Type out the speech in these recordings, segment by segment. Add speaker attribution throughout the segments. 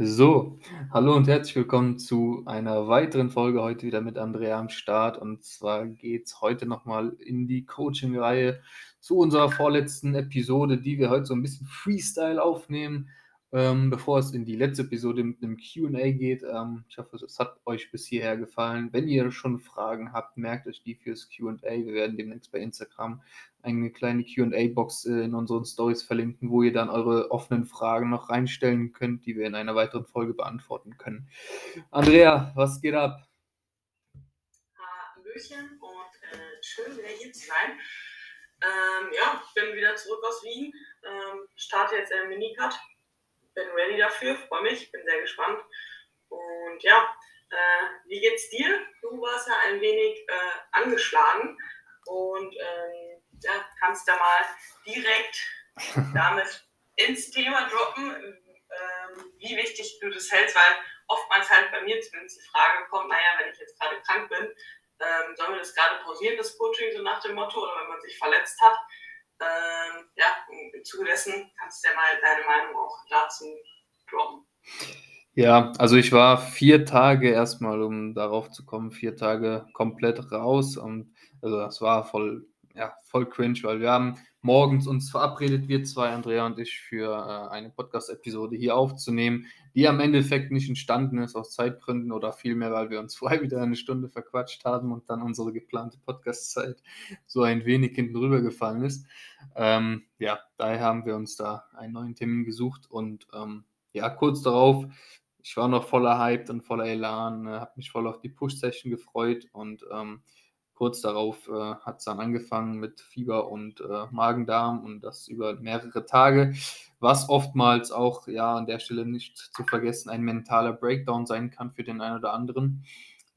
Speaker 1: So, hallo und herzlich willkommen zu einer weiteren Folge heute wieder mit Andrea am Start. Und zwar geht es heute nochmal in die Coaching-Reihe zu unserer vorletzten Episode, die wir heute so ein bisschen Freestyle aufnehmen. Ähm, bevor es in die letzte Episode mit einem QA geht, ähm, ich hoffe, es hat euch bis hierher gefallen. Wenn ihr schon Fragen habt, merkt euch die fürs QA. Wir werden demnächst bei Instagram eine kleine QA-Box äh, in unseren Stories verlinken, wo ihr dann eure offenen Fragen noch reinstellen könnt, die wir in einer weiteren Folge beantworten können. Andrea, was geht ab?
Speaker 2: Hallöchen und äh, schön wieder hier zu sein. Ähm, ja, ich bin wieder zurück aus Wien, ähm, starte jetzt einen Minicut bin ready dafür, freue mich, bin sehr gespannt. Und ja, äh, wie geht's dir? Du warst ja ein wenig äh, angeschlagen und ähm, ja, kannst da mal direkt damit ins Thema droppen, ähm, wie wichtig du das hältst, weil oftmals halt bei mir zumindest die Frage kommt, naja, wenn ich jetzt gerade krank bin, ähm, sollen wir das gerade pausieren, das Coaching, so nach dem Motto, oder wenn man sich verletzt hat. Ähm, ja, im Zuge dessen kannst du ja mal deine Meinung auch dazu droppen.
Speaker 1: Ja, also ich war vier Tage erstmal, um darauf zu kommen, vier Tage komplett raus und also das war voll, ja, voll cringe, weil wir haben morgens uns verabredet, wir zwei, Andrea und ich, für äh, eine Podcast-Episode hier aufzunehmen, die am Endeffekt nicht entstanden ist aus Zeitgründen oder vielmehr, weil wir uns vorher wieder eine Stunde verquatscht haben und dann unsere geplante Podcast-Zeit so ein wenig hinten rübergefallen ist. Ähm, ja, daher haben wir uns da einen neuen Termin gesucht und ähm, ja, kurz darauf, ich war noch voller Hype und voller Elan, äh, habe mich voll auf die Push-Session gefreut und ähm, kurz darauf äh, hat es dann angefangen mit Fieber und äh, Magen-Darm und das über mehrere Tage, was oftmals auch, ja, an der Stelle nicht zu vergessen, ein mentaler Breakdown sein kann für den einen oder anderen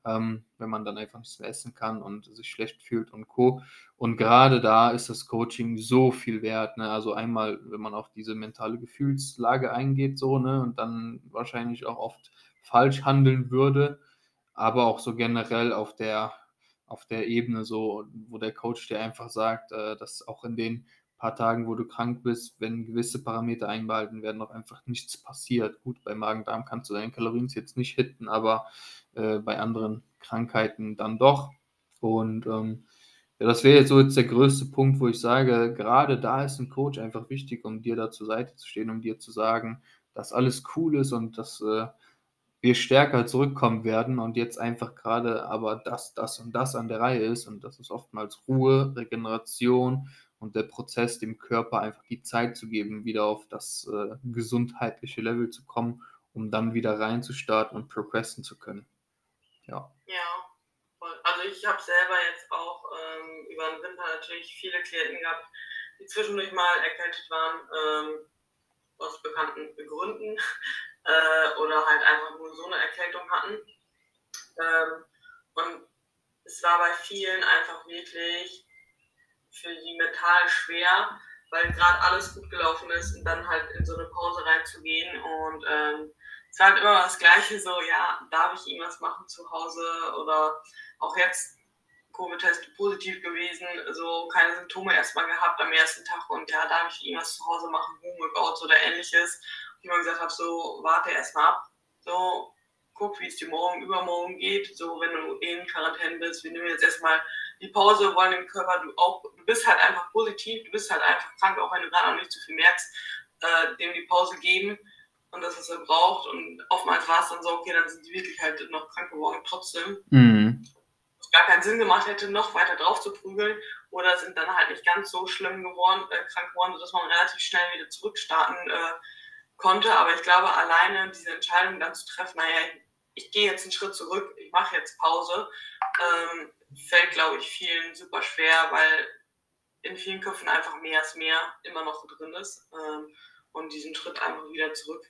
Speaker 1: ähm, wenn man dann einfach nichts mehr essen kann und sich schlecht fühlt und Co. Und gerade da ist das Coaching so viel wert. Ne? Also einmal, wenn man auf diese mentale Gefühlslage eingeht, so, ne, und dann wahrscheinlich auch oft falsch handeln würde, aber auch so generell auf der, auf der Ebene, so, wo der Coach dir einfach sagt, äh, dass auch in den paar Tagen, wo du krank bist, wenn gewisse Parameter einbehalten werden, noch einfach nichts passiert. Gut, bei Magen-Darm kannst du deine Kalorien jetzt nicht hitten, aber äh, bei anderen Krankheiten dann doch. Und ähm, ja, das wäre jetzt so jetzt der größte Punkt, wo ich sage, gerade da ist ein Coach einfach wichtig, um dir da zur Seite zu stehen, um dir zu sagen, dass alles cool ist und dass äh, wir stärker zurückkommen werden und jetzt einfach gerade aber das, das und das an der Reihe ist und das ist oftmals Ruhe, Regeneration und der Prozess, dem Körper einfach die Zeit zu geben, wieder auf das äh, gesundheitliche Level zu kommen, um dann wieder reinzustarten und progressen zu können. Ja.
Speaker 2: Ja, also ich habe selber jetzt auch ähm, über den Winter natürlich viele Klienten gehabt, die zwischendurch mal erkältet waren, ähm, aus bekannten Gründen äh, oder halt einfach nur so eine Erkältung hatten. Ähm, und es war bei vielen einfach wirklich für die mental schwer, weil gerade alles gut gelaufen ist und dann halt in so eine Pause reinzugehen und ähm, es war halt immer das Gleiche, so, ja, darf ich irgendwas machen zu Hause oder auch jetzt Covid-Test positiv gewesen, so keine Symptome erstmal gehabt am ersten Tag und ja, darf ich irgendwas zu Hause machen, Homeworkouts oder ähnliches. Ich immer gesagt habe, so, warte erstmal ab, so, guck, wie es dir morgen, übermorgen geht, so, wenn du eh in Quarantäne bist, wir nehmen jetzt erstmal die Pause, wollen dem Körper, du auch, du bist halt einfach positiv, du bist halt einfach krank, auch wenn du gerade noch nicht zu viel merkst, äh, dem die Pause geben und das, was er braucht. Und oftmals war es dann so, okay, dann sind die wirklich halt noch krank geworden trotzdem. Mhm. Was gar keinen Sinn gemacht hätte, noch weiter drauf zu prügeln. Oder sind dann halt nicht ganz so schlimm geworden, äh, krank geworden, sodass man relativ schnell wieder zurückstarten äh, konnte. Aber ich glaube, alleine diese Entscheidung dann zu treffen, naja, ich gehe jetzt einen Schritt zurück, ich mache jetzt Pause, ähm, fällt, glaube ich, vielen super schwer, weil in vielen Köpfen einfach mehr ist mehr immer noch drin ist. Ähm, und diesen Schritt einfach wieder zurück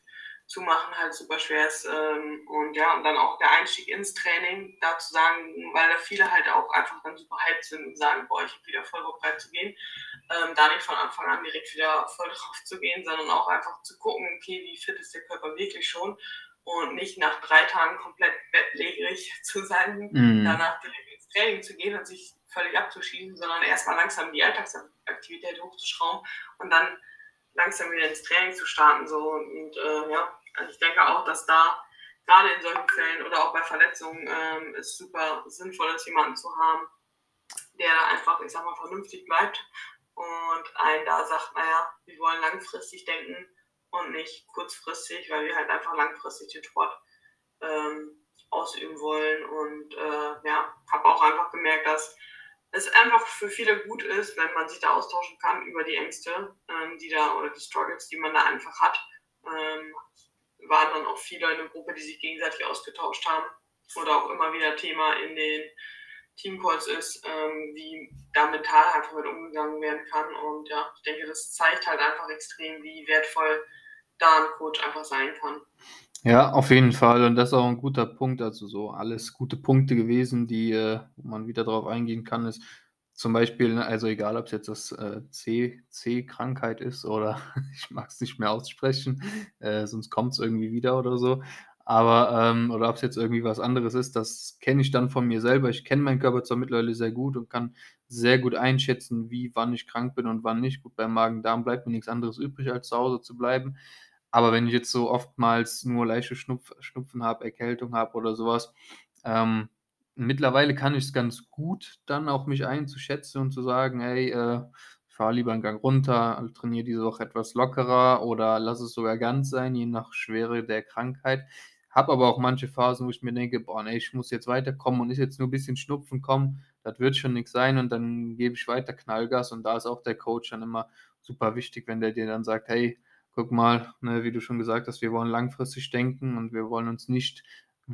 Speaker 2: zu machen halt super schwer ist. Ähm, und ja, und dann auch der Einstieg ins Training, da zu sagen, weil da viele halt auch einfach dann super hyped sind und sagen, boah, ich habe wieder voll Bock reinzugehen, ähm, da nicht von Anfang an direkt wieder voll drauf zu gehen, sondern auch einfach zu gucken, okay, wie fit ist der Körper wirklich schon und nicht nach drei Tagen komplett bettlägerig zu sein, mhm. danach direkt ins Training zu gehen und sich völlig abzuschießen, sondern erstmal langsam die Alltagsaktivität hochzuschrauben und dann langsam wieder ins Training zu starten. So. Und äh, ja, Also ich denke auch, dass da gerade in solchen Fällen oder auch bei Verletzungen ähm, es super sinnvoll ist, jemanden zu haben, der da einfach, ich sag mal, vernünftig bleibt und einen da sagt, naja, wir wollen langfristig denken und nicht kurzfristig, weil wir halt einfach langfristig den Sport ähm, ausüben wollen. Und äh, ja, habe auch einfach gemerkt, dass es einfach für viele gut ist, wenn man sich da austauschen kann über die Ängste, ähm, die da oder die Struggles, die man da einfach hat. Ähm, waren dann auch viele in der Gruppe, die sich gegenseitig ausgetauscht haben oder auch immer wieder Thema in den Teamcalls ist, ähm, wie da mental einfach mit umgegangen werden kann. Und ja, ich denke, das zeigt halt einfach extrem, wie wertvoll da ein Coach einfach sein kann.
Speaker 1: Ja, auf jeden Fall. Und das ist auch ein guter Punkt. Also so alles gute Punkte gewesen, die, äh, wo man wieder darauf eingehen kann, ist zum Beispiel, ne, also egal, ob es jetzt das äh, C-Krankheit ist oder ich mag es nicht mehr aussprechen, äh, sonst kommt es irgendwie wieder oder so. Aber, ähm, oder ob es jetzt irgendwie was anderes ist, das kenne ich dann von mir selber. Ich kenne meinen Körper zwar mittlerweile sehr gut und kann sehr gut einschätzen, wie, wann ich krank bin und wann nicht. Gut, beim Magen-Darm bleibt mir nichts anderes übrig, als zu Hause zu bleiben. Aber wenn ich jetzt so oftmals nur leichte Schnupf Schnupfen habe, Erkältung habe oder sowas, ähm, mittlerweile kann ich es ganz gut dann auch mich einzuschätzen und zu sagen: „Hey, äh, ich fahre lieber einen Gang runter, trainiere diese Woche etwas lockerer oder lasse es sogar ganz sein, je nach Schwere der Krankheit.“ Habe aber auch manche Phasen, wo ich mir denke: „Boah, ne, ich muss jetzt weiterkommen und ist jetzt nur ein bisschen Schnupfen, komm, das wird schon nichts sein“ und dann gebe ich weiter Knallgas und da ist auch der Coach dann immer super wichtig, wenn der dir dann sagt: „Hey, guck mal, ne, wie du schon gesagt hast, wir wollen langfristig denken und wir wollen uns nicht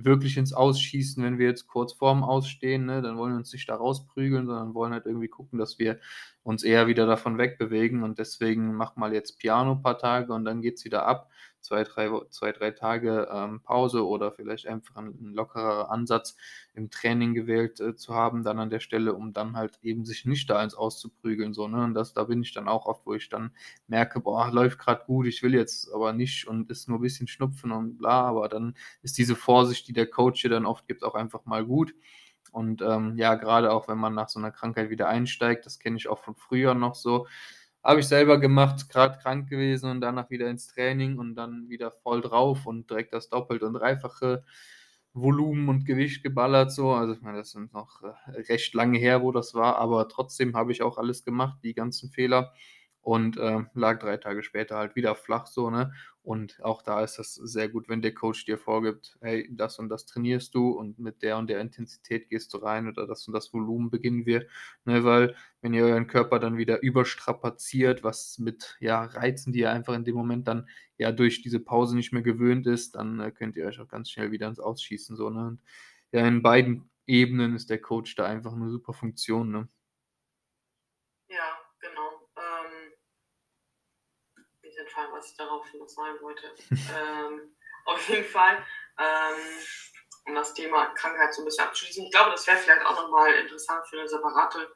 Speaker 1: wirklich ins Ausschießen, wenn wir jetzt kurz vorm Ausstehen, ne, dann wollen wir uns nicht da rausprügeln, sondern wollen halt irgendwie gucken, dass wir uns eher wieder davon wegbewegen. Und deswegen mach mal jetzt Piano ein paar Tage und dann geht's wieder ab zwei, drei, zwei, drei Tage ähm, Pause oder vielleicht einfach ein, ein lockerer Ansatz im Training gewählt äh, zu haben, dann an der Stelle, um dann halt eben sich nicht da ins Auszuprügeln. So, ne? Und das, da bin ich dann auch oft, wo ich dann merke, boah, läuft gerade gut, ich will jetzt aber nicht und ist nur ein bisschen Schnupfen und bla, aber dann ist diese Vorsicht, die der Coach hier dann oft gibt, auch einfach mal gut. Und ähm, ja, gerade auch wenn man nach so einer Krankheit wieder einsteigt, das kenne ich auch von früher noch so, habe ich selber gemacht, gerade krank gewesen und danach wieder ins Training und dann wieder voll drauf und direkt das doppelte und dreifache Volumen und Gewicht geballert so. Also ich meine, das sind noch äh, recht lange her, wo das war, aber trotzdem habe ich auch alles gemacht, die ganzen Fehler und äh, lag drei Tage später halt wieder flach so, ne? Und auch da ist das sehr gut, wenn der Coach dir vorgibt, hey, das und das trainierst du und mit der und der Intensität gehst du rein oder das und das Volumen beginnen wir, ne? Weil wenn ihr euren Körper dann wieder überstrapaziert, was mit ja, Reizen, die ihr einfach in dem Moment dann ja durch diese Pause nicht mehr gewöhnt ist, dann äh, könnt ihr euch auch ganz schnell wieder ins Ausschießen so, ne? Und ja, in beiden Ebenen ist der Coach da einfach eine super Funktion, ne?
Speaker 2: Entfallen, was ich darauf noch sagen wollte. ähm, auf jeden Fall, ähm, um das Thema Krankheit so ein bisschen abzuschließen. Ich glaube, das wäre vielleicht auch nochmal interessant für eine separate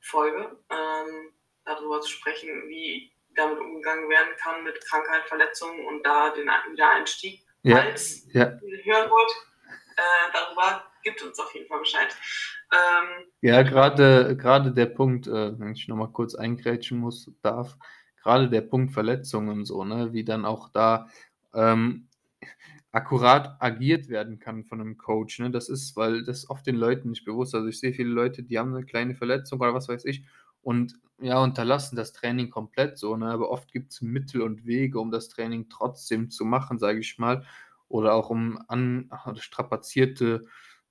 Speaker 2: Folge, ähm, darüber zu sprechen, wie damit umgegangen werden kann mit Krankheit, Verletzungen und da den Wiedereinstieg. Ja, Falls ja. hören wollt, äh, darüber gibt uns auf jeden Fall Bescheid.
Speaker 1: Ähm, ja, gerade der Punkt, äh, wenn ich nochmal kurz eingrätschen muss, darf, gerade der Punkt Verletzungen so, ne, wie dann auch da ähm, akkurat agiert werden kann von einem Coach. Ne? Das ist, weil das oft den Leuten nicht bewusst. Also ich sehe viele Leute, die haben eine kleine Verletzung oder was weiß ich und ja, unterlassen das Training komplett so, ne? Aber oft gibt es Mittel und Wege, um das Training trotzdem zu machen, sage ich mal. Oder auch um an strapazierte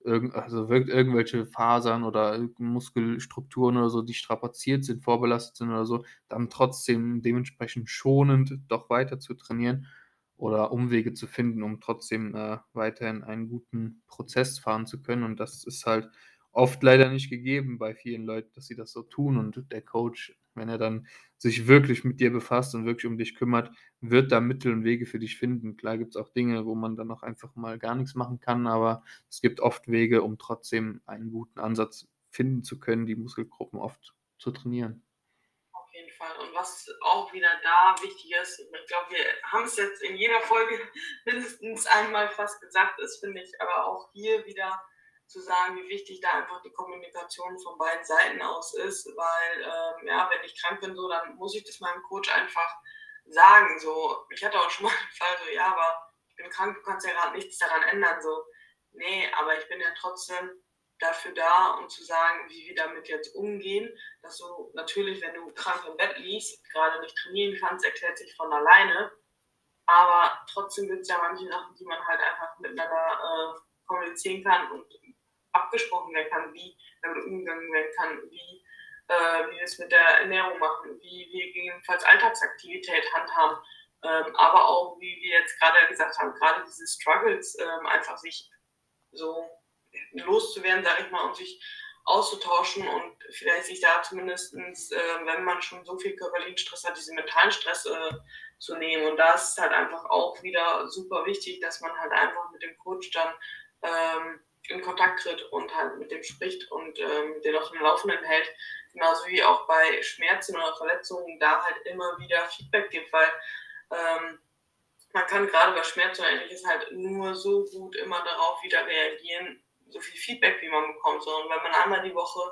Speaker 1: also wirkt irgendwelche Fasern oder Muskelstrukturen oder so, die strapaziert sind, vorbelastet sind oder so, dann trotzdem dementsprechend schonend doch weiter zu trainieren oder Umwege zu finden, um trotzdem äh, weiterhin einen guten Prozess fahren zu können. Und das ist halt oft leider nicht gegeben bei vielen Leuten, dass sie das so tun. Und der Coach, wenn er dann sich wirklich mit dir befasst und wirklich um dich kümmert, wird da Mittel und Wege für dich finden. Klar gibt es auch Dinge, wo man dann auch einfach mal gar nichts machen kann, aber es gibt oft Wege, um trotzdem einen guten Ansatz finden zu können, die Muskelgruppen oft zu trainieren.
Speaker 2: Auf jeden Fall. Und was auch wieder da wichtig ist, ich glaube, wir haben es jetzt in jeder Folge mindestens einmal fast gesagt, ist, finde ich, aber auch hier wieder zu sagen, wie wichtig da einfach die Kommunikation von beiden Seiten aus ist, weil ähm, ja, wenn ich krank bin, so, dann muss ich das meinem Coach einfach sagen. So, ich hatte auch schon mal den Fall, so, ja, aber ich bin krank, du kannst ja gerade nichts daran ändern. So, nee, aber ich bin ja trotzdem dafür da, um zu sagen, wie wir damit jetzt umgehen. Dass du natürlich, wenn du krank im Bett liegst, gerade nicht trainieren kannst, erklärt sich von alleine. Aber trotzdem gibt es ja manche Sachen, die man halt einfach miteinander äh, kommunizieren kann und abgesprochen werden kann, wie damit umgegangen werden kann, wie, äh, wir es mit der Ernährung machen, wie wir gegebenenfalls Alltagsaktivität handhaben, ähm, aber auch, wie wir jetzt gerade gesagt haben, gerade diese Struggles ähm, einfach sich so loszuwerden, sage ich mal, und sich auszutauschen und vielleicht sich da zumindest, äh, wenn man schon so viel körperlichen Stress hat, diesen mentalen Stress äh, zu nehmen. Und da ist halt einfach auch wieder super wichtig, dass man halt einfach mit dem Coach dann ähm, in Kontakt tritt und halt mit dem spricht und ähm, den auf dem Laufenden hält. Genauso wie auch bei Schmerzen oder Verletzungen da halt immer wieder Feedback gibt, weil ähm, man kann gerade bei Schmerzen oder ähnliches halt nur so gut immer darauf wieder reagieren, so viel Feedback, wie man bekommt, sondern wenn man einmal die Woche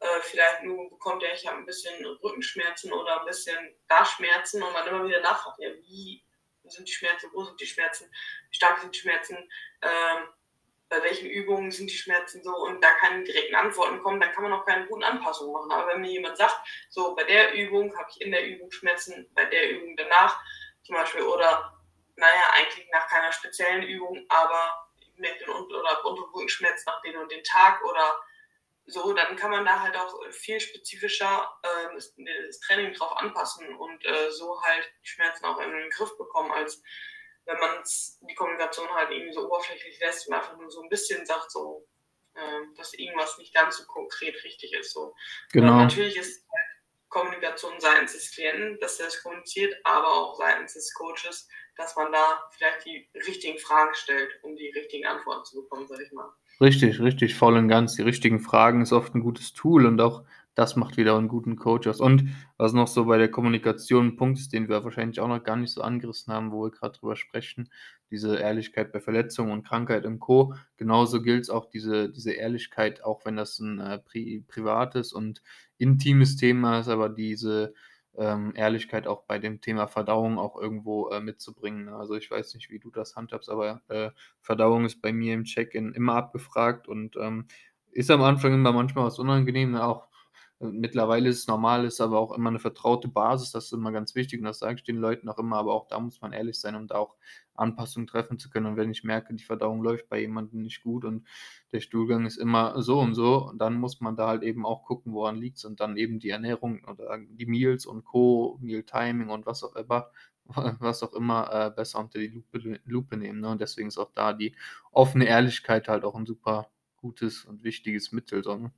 Speaker 2: äh, vielleicht nur bekommt, ja, ich habe ein bisschen Rückenschmerzen oder ein bisschen Darschmerzen und man immer wieder nachfragt, ja, wie sind die Schmerzen, wo sind die Schmerzen, wie stark sind die Schmerzen, ähm, bei welchen Übungen sind die Schmerzen so und da keine direkten Antworten kommen, dann kann man auch keine guten Anpassungen machen. Aber wenn mir jemand sagt, so bei der Übung habe ich in der Übung Schmerzen, bei der Übung danach zum Beispiel oder naja, eigentlich nach keiner speziellen Übung, aber mit den Unter- oder Unterrückenschmerz nach den und den Tag oder so, dann kann man da halt auch viel spezifischer äh, das, das, Training drauf anpassen und äh, so halt die Schmerzen auch in den Griff bekommen, als wenn man die Kommunikation halt irgendwie so oberflächlich lässt und einfach nur so ein bisschen sagt, so, äh, dass irgendwas nicht ganz so konkret richtig ist. So. Genau. Und natürlich ist halt Kommunikation seitens des Klienten, dass er es kommuniziert, aber auch seitens des Coaches, dass man da vielleicht die richtigen Fragen stellt, um die richtigen Antworten zu bekommen, sag ich mal.
Speaker 1: Richtig, richtig, voll und ganz. Die richtigen Fragen ist oft ein gutes Tool und auch das macht wieder einen guten Coach aus. Und was noch so bei der Kommunikation ein Punkt ist, den wir wahrscheinlich auch noch gar nicht so angerissen haben, wo wir gerade drüber sprechen, diese Ehrlichkeit bei Verletzungen und Krankheit im Co. Genauso gilt es auch diese, diese Ehrlichkeit, auch wenn das ein äh, pri privates und intimes Thema ist, aber diese ähm, Ehrlichkeit auch bei dem Thema Verdauung auch irgendwo äh, mitzubringen. Also ich weiß nicht, wie du das handhabst, aber äh, Verdauung ist bei mir im Check-in immer abgefragt und ähm, ist am Anfang immer manchmal was unangenehm, ne? auch Mittlerweile ist es normal, ist aber auch immer eine vertraute Basis, das ist immer ganz wichtig und das sage ich den Leuten auch immer, aber auch da muss man ehrlich sein, um da auch Anpassungen treffen zu können. Und wenn ich merke, die Verdauung läuft bei jemandem nicht gut und der Stuhlgang ist immer so und so, dann muss man da halt eben auch gucken, woran liegt es und dann eben die Ernährung oder die Meals und Co., Meal Timing und was auch immer, was auch immer äh, besser unter die Lupe, Lupe nehmen. Ne? Und deswegen ist auch da die offene Ehrlichkeit halt auch ein super gutes und wichtiges Mittel. So, ne?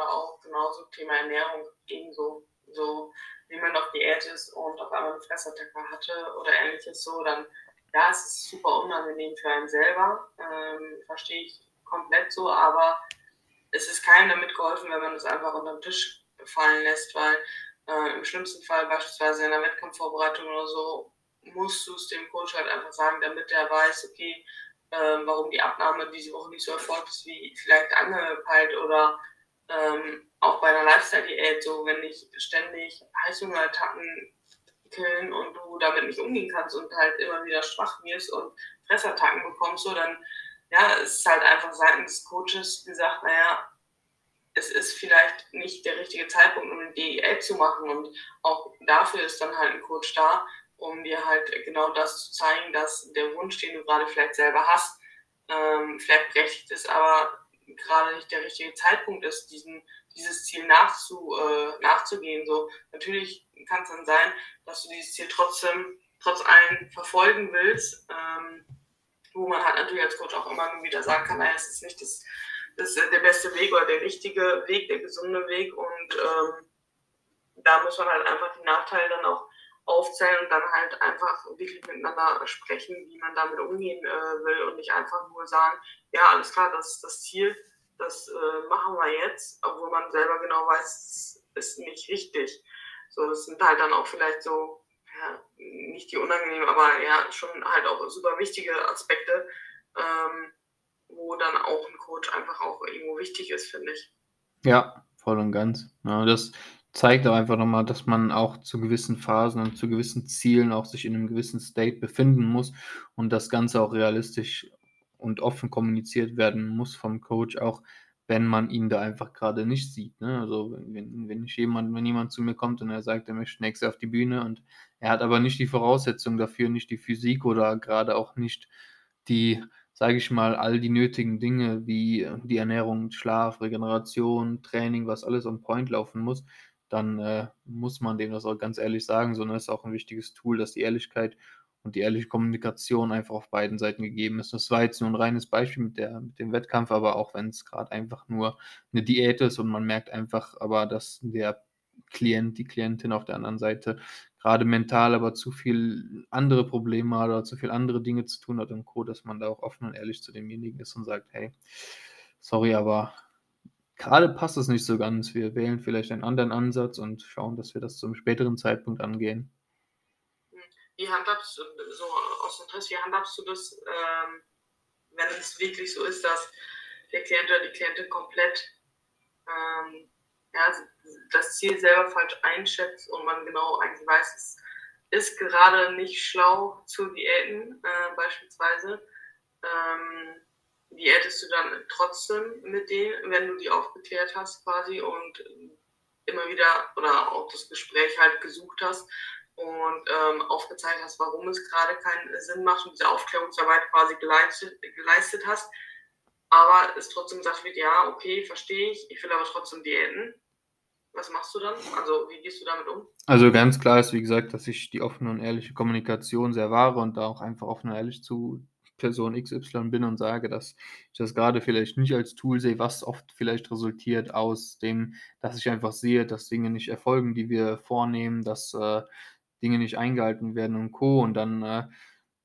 Speaker 2: Oder auch genauso Thema Ernährung ebenso. So, wie man auf Diät ist und auf einmal eine Fressattacke hatte oder ähnliches so, dann ja, es ist super unangenehm für einen selber. Ähm, Verstehe ich komplett so, aber es ist keinem damit geholfen, wenn man es einfach unter den Tisch fallen lässt, weil äh, im schlimmsten Fall beispielsweise in der Wettkampfvorbereitung oder so musst du es dem Coach halt einfach sagen, damit er weiß, okay, äh, warum die Abnahme diese Woche nicht so erfolgt ist wie vielleicht angepeilt oder ähm, auch bei einer Lifestyle-Diät, so wenn dich ständig Heißhungerattacken killen und du damit nicht umgehen kannst und halt immer wieder schwach wirst und Fressattacken bekommst, so dann ja, es ist halt einfach seitens Coaches gesagt, naja, es ist vielleicht nicht der richtige Zeitpunkt, um eine Diät zu machen und auch dafür ist dann halt ein Coach da, um dir halt genau das zu zeigen, dass der Wunsch, den du gerade vielleicht selber hast, ähm, vielleicht berechtigt ist, aber gerade nicht der richtige Zeitpunkt ist, diesen, dieses Ziel nachzu, äh, nachzugehen. So, natürlich kann es dann sein, dass du dieses Ziel trotzdem, trotz allem verfolgen willst, ähm, wo man halt natürlich als Coach auch immer wieder sagen kann, naja, es ist nicht das, das der beste Weg oder der richtige Weg, der gesunde Weg und ähm, da muss man halt einfach die Nachteile dann auch aufzählen und dann halt einfach wirklich miteinander sprechen, wie man damit umgehen äh, will und nicht einfach nur sagen, ja, alles klar, das ist das Ziel, das äh, machen wir jetzt, obwohl man selber genau weiß, es ist nicht richtig. So, das sind halt dann auch vielleicht so, ja, nicht die unangenehmen, aber ja, schon halt auch super wichtige Aspekte, ähm, wo dann auch ein Coach einfach auch irgendwo wichtig ist, finde ich.
Speaker 1: Ja, voll und ganz. Ja, das zeigt auch einfach nochmal, dass man auch zu gewissen Phasen und zu gewissen Zielen auch sich in einem gewissen State befinden muss und das Ganze auch realistisch und offen kommuniziert werden muss vom Coach, auch wenn man ihn da einfach gerade nicht sieht. Ne? Also wenn, wenn ich jemand, wenn jemand zu mir kommt und er sagt, er möchte nächstes auf die Bühne und er hat aber nicht die Voraussetzung dafür, nicht die Physik oder gerade auch nicht die, sage ich mal, all die nötigen Dinge wie die Ernährung, Schlaf, Regeneration, Training, was alles on Point laufen muss, dann äh, muss man dem das auch ganz ehrlich sagen, sondern es ist auch ein wichtiges Tool, dass die Ehrlichkeit und die ehrliche Kommunikation einfach auf beiden Seiten gegeben ist. Das war jetzt nur ein reines Beispiel mit, der, mit dem Wettkampf, aber auch wenn es gerade einfach nur eine Diät ist und man merkt einfach aber, dass der Klient, die Klientin auf der anderen Seite gerade mental aber zu viel andere Probleme hat oder zu viel andere Dinge zu tun hat und Co., dass man da auch offen und ehrlich zu demjenigen ist und sagt, hey, sorry, aber Gerade passt es nicht so ganz. Wir wählen vielleicht einen anderen Ansatz und schauen, dass wir das zum späteren Zeitpunkt angehen.
Speaker 2: Wie handhabst du, so aus Interesse, wie handhabst du das, ähm, wenn es wirklich so ist, dass der Klient oder die Klientin komplett ähm, ja, das Ziel selber falsch einschätzt und man genau eigentlich weiß, es ist gerade nicht schlau zu Diäten äh, beispielsweise. Ähm, wie hättest du dann trotzdem mit denen, wenn du die aufgeklärt hast quasi und immer wieder oder auch das Gespräch halt gesucht hast und ähm, aufgezeigt hast, warum es gerade keinen Sinn macht und diese Aufklärungsarbeit quasi geleistet, geleistet hast, aber es trotzdem gesagt wird, ja, okay, verstehe ich, ich will aber trotzdem Diäten. Was machst du dann? Also wie gehst du damit um?
Speaker 1: Also ganz klar ist, wie gesagt, dass ich die offene und ehrliche Kommunikation sehr wahre und da auch einfach offen und ehrlich zu Person XY bin und sage, dass ich das gerade vielleicht nicht als Tool sehe, was oft vielleicht resultiert aus dem, dass ich einfach sehe, dass Dinge nicht erfolgen, die wir vornehmen, dass äh, Dinge nicht eingehalten werden und Co. Und dann äh,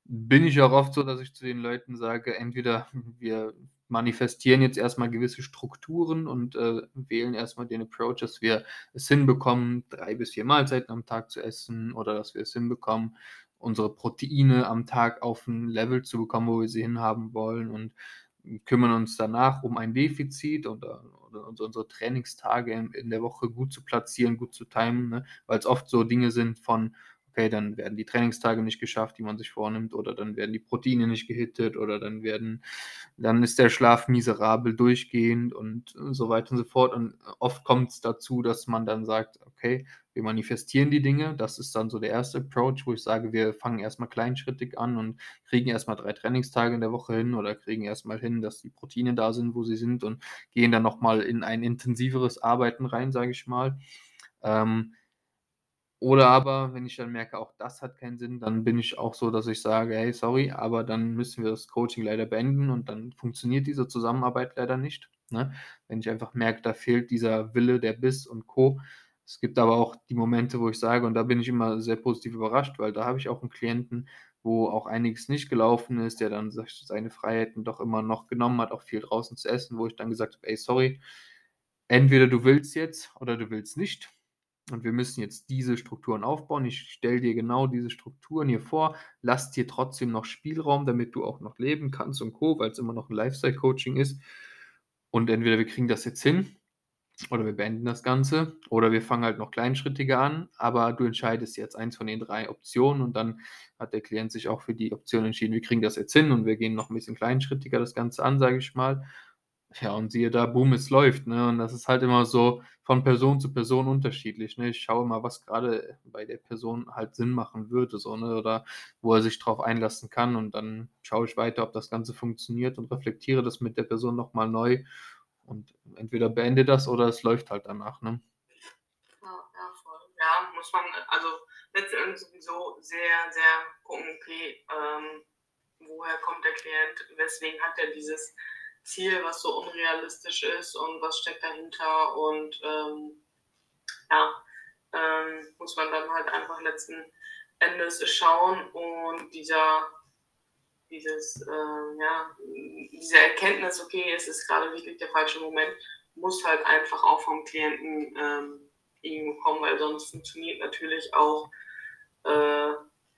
Speaker 1: bin ich auch oft so, dass ich zu den Leuten sage, entweder wir manifestieren jetzt erstmal gewisse Strukturen und äh, wählen erstmal den Approach, dass wir es hinbekommen, drei bis vier Mahlzeiten am Tag zu essen oder dass wir es hinbekommen, unsere Proteine am Tag auf ein Level zu bekommen, wo wir sie hinhaben wollen und kümmern uns danach um ein Defizit oder, oder unsere Trainingstage in, in, der Woche gut zu platzieren, gut zu timen, ne? weil es oft so Dinge sind von, okay, dann werden die Trainingstage nicht geschafft, die man sich vornimmt, oder dann werden die Proteine nicht gehittet, oder dann werden, dann ist der Schlaf miserabel durchgehend und so weiter und so fort. Und oft kommt es dazu, dass man dann sagt, okay, wir manifestieren die Dinge. Das ist dann so der erste Approach, wo ich sage, wir fangen erstmal kleinschrittig an und kriegen erstmal drei Trainingstage in der Woche hin oder kriegen erstmal hin, dass die Proteine da sind, wo sie sind und gehen dann nochmal in ein intensiveres Arbeiten rein, sage ich mal. Ähm, oder aber, wenn ich dann merke, auch das hat keinen Sinn, dann bin ich auch so, dass ich sage, hey, sorry, aber dann müssen wir das Coaching leider beenden und dann funktioniert diese Zusammenarbeit leider nicht. Ne? Wenn ich einfach merke, da fehlt dieser Wille, der Biss und Co. Es gibt aber auch die Momente, wo ich sage, und da bin ich immer sehr positiv überrascht, weil da habe ich auch einen Klienten, wo auch einiges nicht gelaufen ist, der dann seine Freiheiten doch immer noch genommen hat, auch viel draußen zu essen, wo ich dann gesagt habe, ey, sorry, entweder du willst jetzt oder du willst nicht. Und wir müssen jetzt diese Strukturen aufbauen. Ich stelle dir genau diese Strukturen hier vor. Lass dir trotzdem noch Spielraum, damit du auch noch leben kannst und Co., weil es immer noch ein Lifestyle-Coaching ist. Und entweder wir kriegen das jetzt hin oder wir beenden das Ganze oder wir fangen halt noch kleinschrittiger an, aber du entscheidest jetzt eins von den drei Optionen und dann hat der Klient sich auch für die Option entschieden, wir kriegen das jetzt hin und wir gehen noch ein bisschen kleinschrittiger das Ganze an, sage ich mal. Ja, und siehe da, boom, es läuft. Ne? Und das ist halt immer so von Person zu Person unterschiedlich. Ne? Ich schaue mal, was gerade bei der Person halt Sinn machen würde, so, ne? oder wo er sich drauf einlassen kann. Und dann schaue ich weiter, ob das Ganze funktioniert und reflektiere das mit der Person nochmal neu. Und entweder beende das oder es läuft halt danach. Ne?
Speaker 2: Ja, ja, voll. Ja, muss man, also letztendlich sowieso sehr, sehr gucken, okay, ähm, woher kommt der Klient, weswegen hat er dieses Ziel, was so unrealistisch ist und was steckt dahinter und ähm, ja, ähm, muss man dann halt einfach letzten Endes schauen und dieser dieses, äh, ja, diese Erkenntnis, okay, es ist gerade wirklich der falsche Moment, muss halt einfach auch vom Klienten ähm, irgendwo kommen, weil sonst funktioniert natürlich auch äh,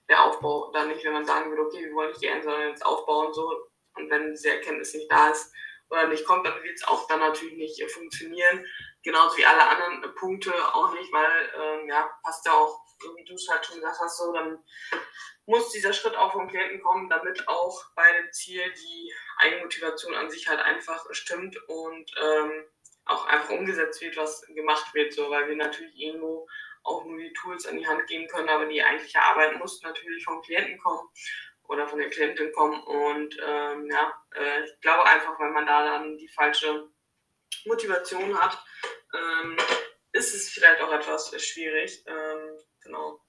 Speaker 2: der Aufbau dann nicht, wenn man sagen würde, okay, wir wollen nicht die Enden, sondern jetzt aufbauen so und wenn diese Erkenntnis nicht da ist oder nicht kommt, dann wird es auch dann natürlich nicht funktionieren. genauso wie alle anderen Punkte auch nicht, weil ähm, ja, passt ja auch, wie du es halt schon gesagt hast, so, dann muss dieser Schritt auch vom Klienten kommen, damit auch bei dem Ziel die Eigenmotivation an sich halt einfach stimmt und ähm, auch einfach umgesetzt wird, was gemacht wird, so, weil wir natürlich irgendwo auch nur die Tools an die Hand geben können, aber die eigentliche Arbeit muss natürlich vom Klienten kommen oder von der Klientin kommen. Und ähm, ja, äh, ich glaube einfach, wenn man da dann die falsche Motivation hat, ähm, ist es vielleicht auch etwas schwierig. Ähm, genau.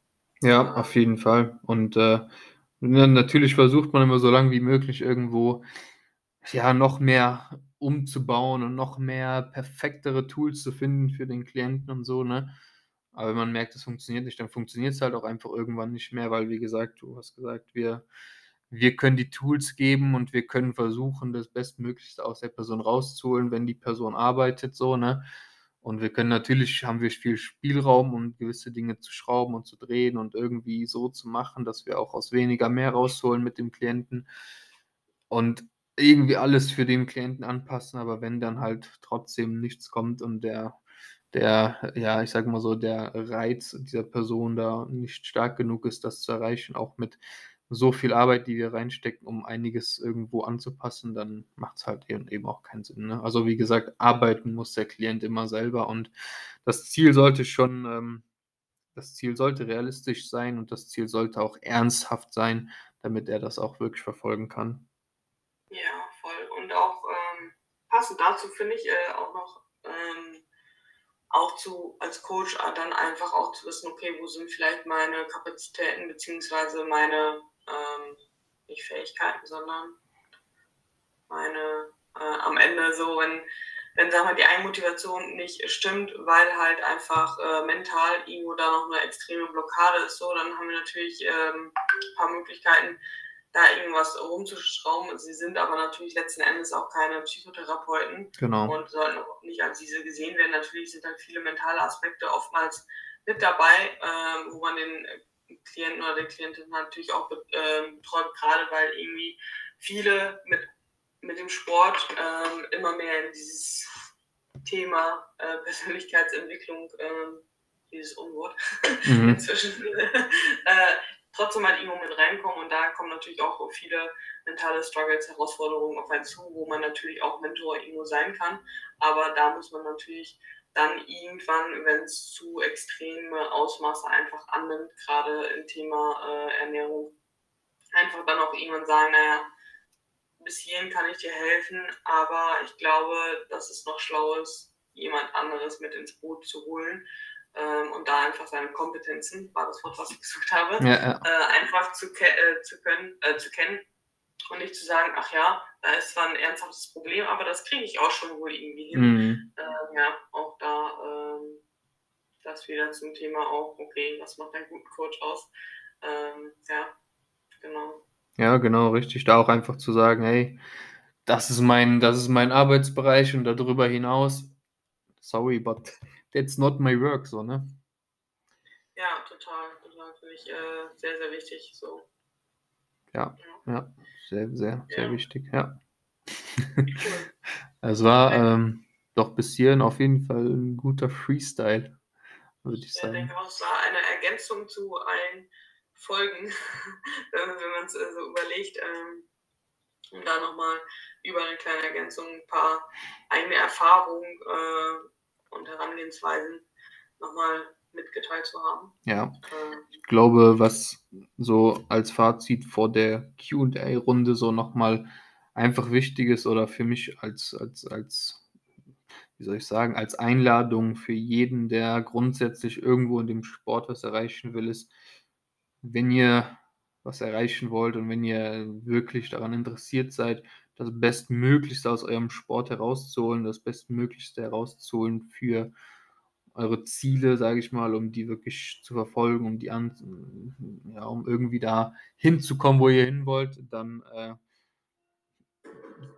Speaker 1: Ja, auf jeden Fall. Und äh, natürlich versucht man immer so lange wie möglich irgendwo ja noch mehr umzubauen und noch mehr perfektere Tools zu finden für den Klienten und so, ne? Aber wenn man merkt, es funktioniert nicht, dann funktioniert es halt auch einfach irgendwann nicht mehr, weil, wie gesagt, du hast gesagt, wir, wir können die Tools geben und wir können versuchen, das Bestmöglichste aus der Person rauszuholen, wenn die Person arbeitet, so, ne? Und wir können natürlich, haben wir viel Spielraum, um gewisse Dinge zu schrauben und zu drehen und irgendwie so zu machen, dass wir auch aus weniger mehr rausholen mit dem Klienten und irgendwie alles für den Klienten anpassen. Aber wenn dann halt trotzdem nichts kommt und der der, ja, ich sage mal so, der Reiz dieser Person da nicht stark genug ist, das zu erreichen, auch mit so viel Arbeit, die wir reinstecken, um einiges irgendwo anzupassen, dann macht es halt eben auch keinen Sinn. Ne? Also wie gesagt, arbeiten muss der Klient immer selber und das Ziel sollte schon, ähm, das Ziel sollte realistisch sein und das Ziel sollte auch ernsthaft sein, damit er das auch wirklich verfolgen kann.
Speaker 2: Ja, voll. Und auch ähm, passend dazu finde ich äh, auch noch auch zu, als Coach äh, dann einfach auch zu wissen, okay, wo sind vielleicht meine Kapazitäten beziehungsweise meine, ähm, nicht Fähigkeiten, sondern meine, äh, am Ende so, wenn, wenn, sagen wir, die Eigenmotivation nicht stimmt, weil halt einfach äh, mental irgendwo da noch eine extreme Blockade ist, so, dann haben wir natürlich ähm, ein paar Möglichkeiten, da irgendwas rumzuschrauben. Sie sind aber natürlich letzten Endes auch keine Psychotherapeuten
Speaker 1: genau.
Speaker 2: und sollten auch nicht als diese gesehen werden. Natürlich sind da viele mentale Aspekte oftmals mit dabei, ähm, wo man den Klienten oder der Klientin natürlich auch äh, betreut, gerade weil irgendwie viele mit, mit dem Sport ähm, immer mehr in dieses Thema äh, Persönlichkeitsentwicklung, äh, dieses Unwort mhm. inzwischen, äh, trotzdem halt irgendwo mit reinkommen und da kommen natürlich auch viele mentale Struggles, Herausforderungen auf einen zu, wo man natürlich auch Mentor irgendwo sein kann. Aber da muss man natürlich dann irgendwann, wenn es zu extreme Ausmaße einfach annimmt, gerade im Thema äh, Ernährung, einfach dann auch irgendwann sagen, naja, bis hierhin kann ich dir helfen, aber ich glaube, dass es noch schlau ist, jemand anderes mit ins Boot zu holen, ähm, und da einfach seine Kompetenzen, war das Wort, was ich gesucht habe, ja, ja. Äh, einfach zu, ke äh, zu, können, äh, zu kennen und nicht zu sagen, ach ja, da ist zwar ein ernsthaftes Problem, aber das kriege ich auch schon wohl irgendwie hin. Mhm. Ähm, ja, auch da ähm, das wieder zum Thema auch, okay, was macht ein guter Coach aus? Ähm, ja, genau.
Speaker 1: Ja, genau, richtig. Da auch einfach zu sagen, hey, das ist mein, das ist mein Arbeitsbereich und darüber hinaus, sorry, but that's not my work, so, ne?
Speaker 2: Ja, total. Total finde ich äh, sehr, sehr wichtig. So.
Speaker 1: Ja, ja, ja sehr, sehr, sehr ja. wichtig, ja. es war ähm, doch bis hierhin auf jeden Fall ein guter Freestyle, würde ich sagen.
Speaker 2: Ich denke auch, es war eine Ergänzung zu allen Folgen, wenn man es äh, so überlegt. Ähm, um da nochmal über eine kleine Ergänzung ein paar eigene Erfahrungen äh, und Herangehensweisen nochmal mitgeteilt zu haben.
Speaker 1: Ja, ähm, ich glaube, was so als Fazit vor der QA-Runde so nochmal einfach wichtig ist oder für mich als, als, als, wie soll ich sagen, als Einladung für jeden, der grundsätzlich irgendwo in dem Sport was erreichen will, ist, wenn ihr was erreichen wollt und wenn ihr wirklich daran interessiert seid, das Bestmöglichste aus eurem Sport herauszuholen, das Bestmöglichste herauszuholen für eure Ziele, sage ich mal, um die wirklich zu verfolgen, um die an, ja, um irgendwie da hinzukommen, wo ihr hin wollt, dann äh,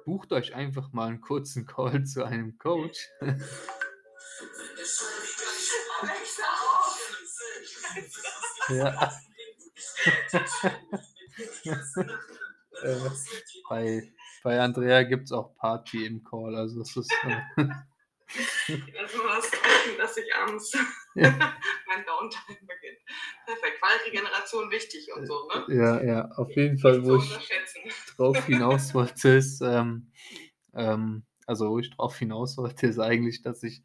Speaker 1: bucht euch einfach mal einen kurzen Call zu einem Coach. ja. Äh, bei bei Andrea gibt es auch Party im Call, also es ist. Äh,
Speaker 2: Also was trinken, dass ich abends ja. mein Downtime beginnt. Perfekt, weil Regeneration wichtig und so, ne?
Speaker 1: Ja, ja, auf jeden Fall, wo ich drauf hinaus wollte, ist, ähm, ähm, also wo ich drauf hinaus wollte, ist eigentlich, dass ich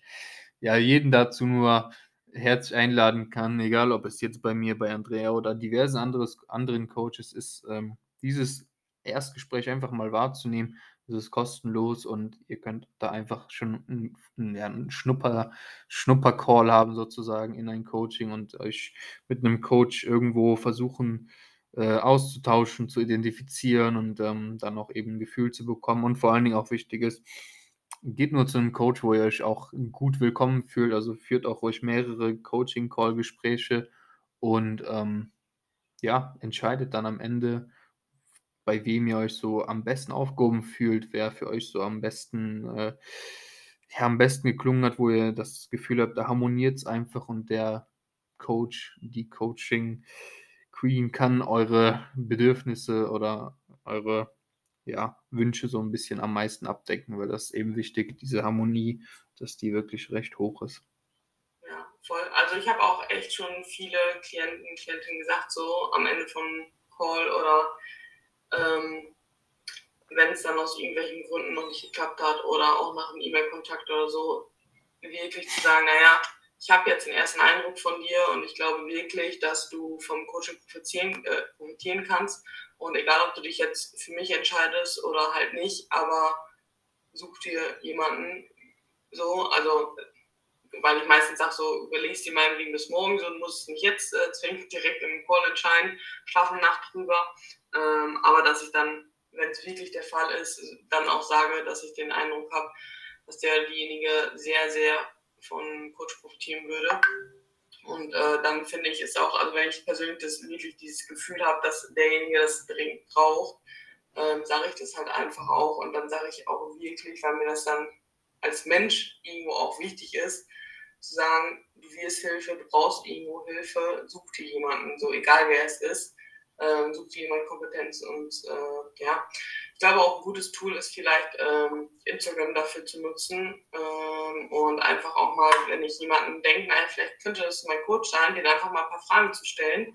Speaker 1: ja jeden dazu nur herzlich einladen kann, egal ob es jetzt bei mir, bei Andrea oder diversen anderes, anderen Coaches ist, ähm, dieses Erstgespräch einfach mal wahrzunehmen. Es ist kostenlos und ihr könnt da einfach schon einen, ja, einen Schnupper, Schnupper-Call haben, sozusagen, in ein Coaching und euch mit einem Coach irgendwo versuchen äh, auszutauschen, zu identifizieren und ähm, dann auch eben ein Gefühl zu bekommen. Und vor allen Dingen auch wichtig ist, geht nur zu einem Coach, wo ihr euch auch gut willkommen fühlt. Also führt auch ruhig mehrere Coaching-Call-Gespräche und ähm, ja, entscheidet dann am Ende, bei wem ihr euch so am besten aufgehoben fühlt, wer für euch so am besten, äh, ja, am besten geklungen hat, wo ihr das Gefühl habt, da harmoniert es einfach und der Coach, die Coaching Queen kann eure Bedürfnisse oder eure ja, Wünsche so ein bisschen am meisten abdecken, weil das ist eben wichtig, diese Harmonie, dass die wirklich recht hoch ist.
Speaker 2: Ja, voll. Also ich habe auch echt schon viele Klienten, Klientinnen gesagt, so am Ende von Call oder ähm, wenn es dann aus irgendwelchen Gründen noch nicht geklappt hat oder auch nach einem E-Mail-Kontakt oder so, wirklich zu sagen, naja, ich habe jetzt den ersten Eindruck von dir und ich glaube wirklich, dass du vom Coaching profitieren, äh, profitieren kannst. Und egal, ob du dich jetzt für mich entscheidest oder halt nicht, aber such dir jemanden so, also weil ich meistens sage, so überlegst dir meinetwegen bis morgen so, und musst nicht jetzt äh, zwingend direkt im Call entscheiden, schlaf eine Nacht drüber. Ähm, aber dass ich dann, wenn es wirklich der Fall ist, dann auch sage, dass ich den Eindruck habe, dass der diejenige sehr, sehr von Coach profitieren würde. Und äh, dann finde ich es auch, also wenn ich persönlich das wirklich dieses Gefühl habe, dass derjenige das dringend braucht, ähm, sage ich das halt einfach auch. Und dann sage ich auch wirklich, weil mir das dann als Mensch irgendwo auch wichtig ist, zu sagen, du wirst Hilfe, du brauchst irgendwo Hilfe, such dir jemanden, so egal wer es ist, ähm, such dir jemanden Kompetenz und äh, ja. Ich glaube auch ein gutes Tool ist vielleicht ähm, Instagram dafür zu nutzen ähm, und einfach auch mal, wenn ich jemanden denke, naja, vielleicht könnte das mein Coach sein, den einfach mal ein paar Fragen zu stellen.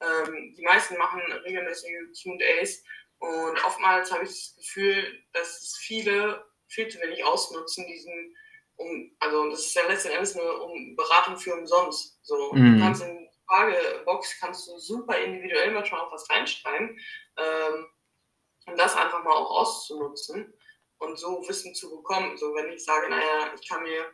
Speaker 2: Ähm, die meisten machen regelmäßige QAs und oftmals habe ich das Gefühl, dass es viele viel zu wenig ausnutzen, diesen um, also das ist ja letzten Endes eine um Beratung für umsonst. So, mhm. du kannst in die Fragebox kannst du super individuell manchmal auch was reinschreiben, ähm, um das einfach mal auch auszunutzen und so Wissen zu bekommen. So, wenn ich sage, naja, ich kann mir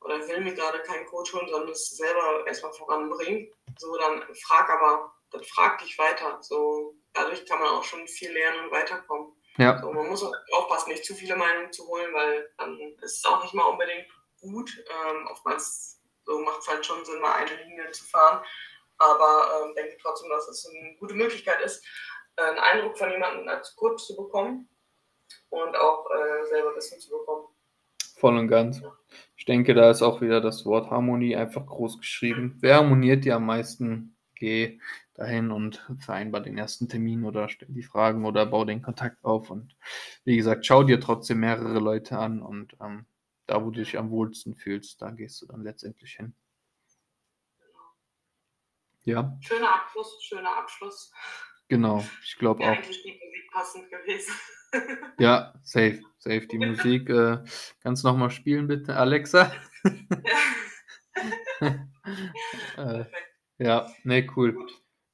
Speaker 2: oder will mir gerade keinen Coach holen, sondern es selber erstmal voranbringen, so dann frag aber, dann frag dich weiter. So, dadurch kann man auch schon viel lernen und weiterkommen. Ja. So, man muss auch aufpassen, nicht zu viele Meinungen zu holen, weil dann ist es auch nicht mal unbedingt gut. Ähm, oftmals so macht es halt schon Sinn, mal eine Linie zu fahren. Aber ähm, denke trotzdem, dass es eine gute Möglichkeit ist, einen Eindruck von jemandem als Coach zu bekommen und auch äh, selber Wissen zu bekommen.
Speaker 1: Voll und ganz. Ja. Ich denke, da ist auch wieder das Wort Harmonie einfach groß geschrieben. Wer harmoniert dir am meisten? Geh dahin und vereinbar den ersten Termin oder stell die Fragen oder bau den Kontakt auf. Und wie gesagt, schau dir trotzdem mehrere Leute an und ähm, da, wo du dich am wohlsten fühlst, da gehst du dann letztendlich hin.
Speaker 2: Ja. Schöner Abschluss, schöner Abschluss.
Speaker 1: Genau, ich glaube auch.
Speaker 2: Passend gewesen.
Speaker 1: ja, safe, safe. Die Musik. Äh, kannst du nochmal spielen, bitte, Alexa? äh, ja, ne, cool.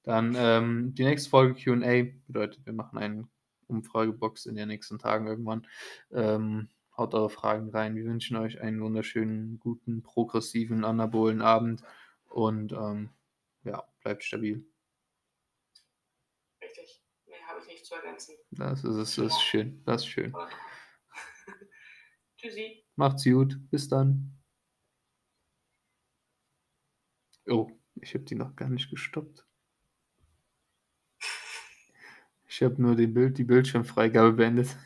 Speaker 1: Dann ähm, die nächste Folge QA bedeutet, wir machen eine Umfragebox in den nächsten Tagen irgendwann. Ähm, haut eure Fragen rein. Wir wünschen euch einen wunderschönen, guten, progressiven, anabolen Abend und ähm, ja, bleibt stabil.
Speaker 2: Richtig. Mehr habe ich nicht zu ergänzen.
Speaker 1: Das ist, das ist schön. Das ist schön.
Speaker 2: Tschüssi.
Speaker 1: Macht's gut. Bis dann. Oh, ich habe die noch gar nicht gestoppt. Ich habe nur die, Bild, die Bildschirmfreigabe beendet.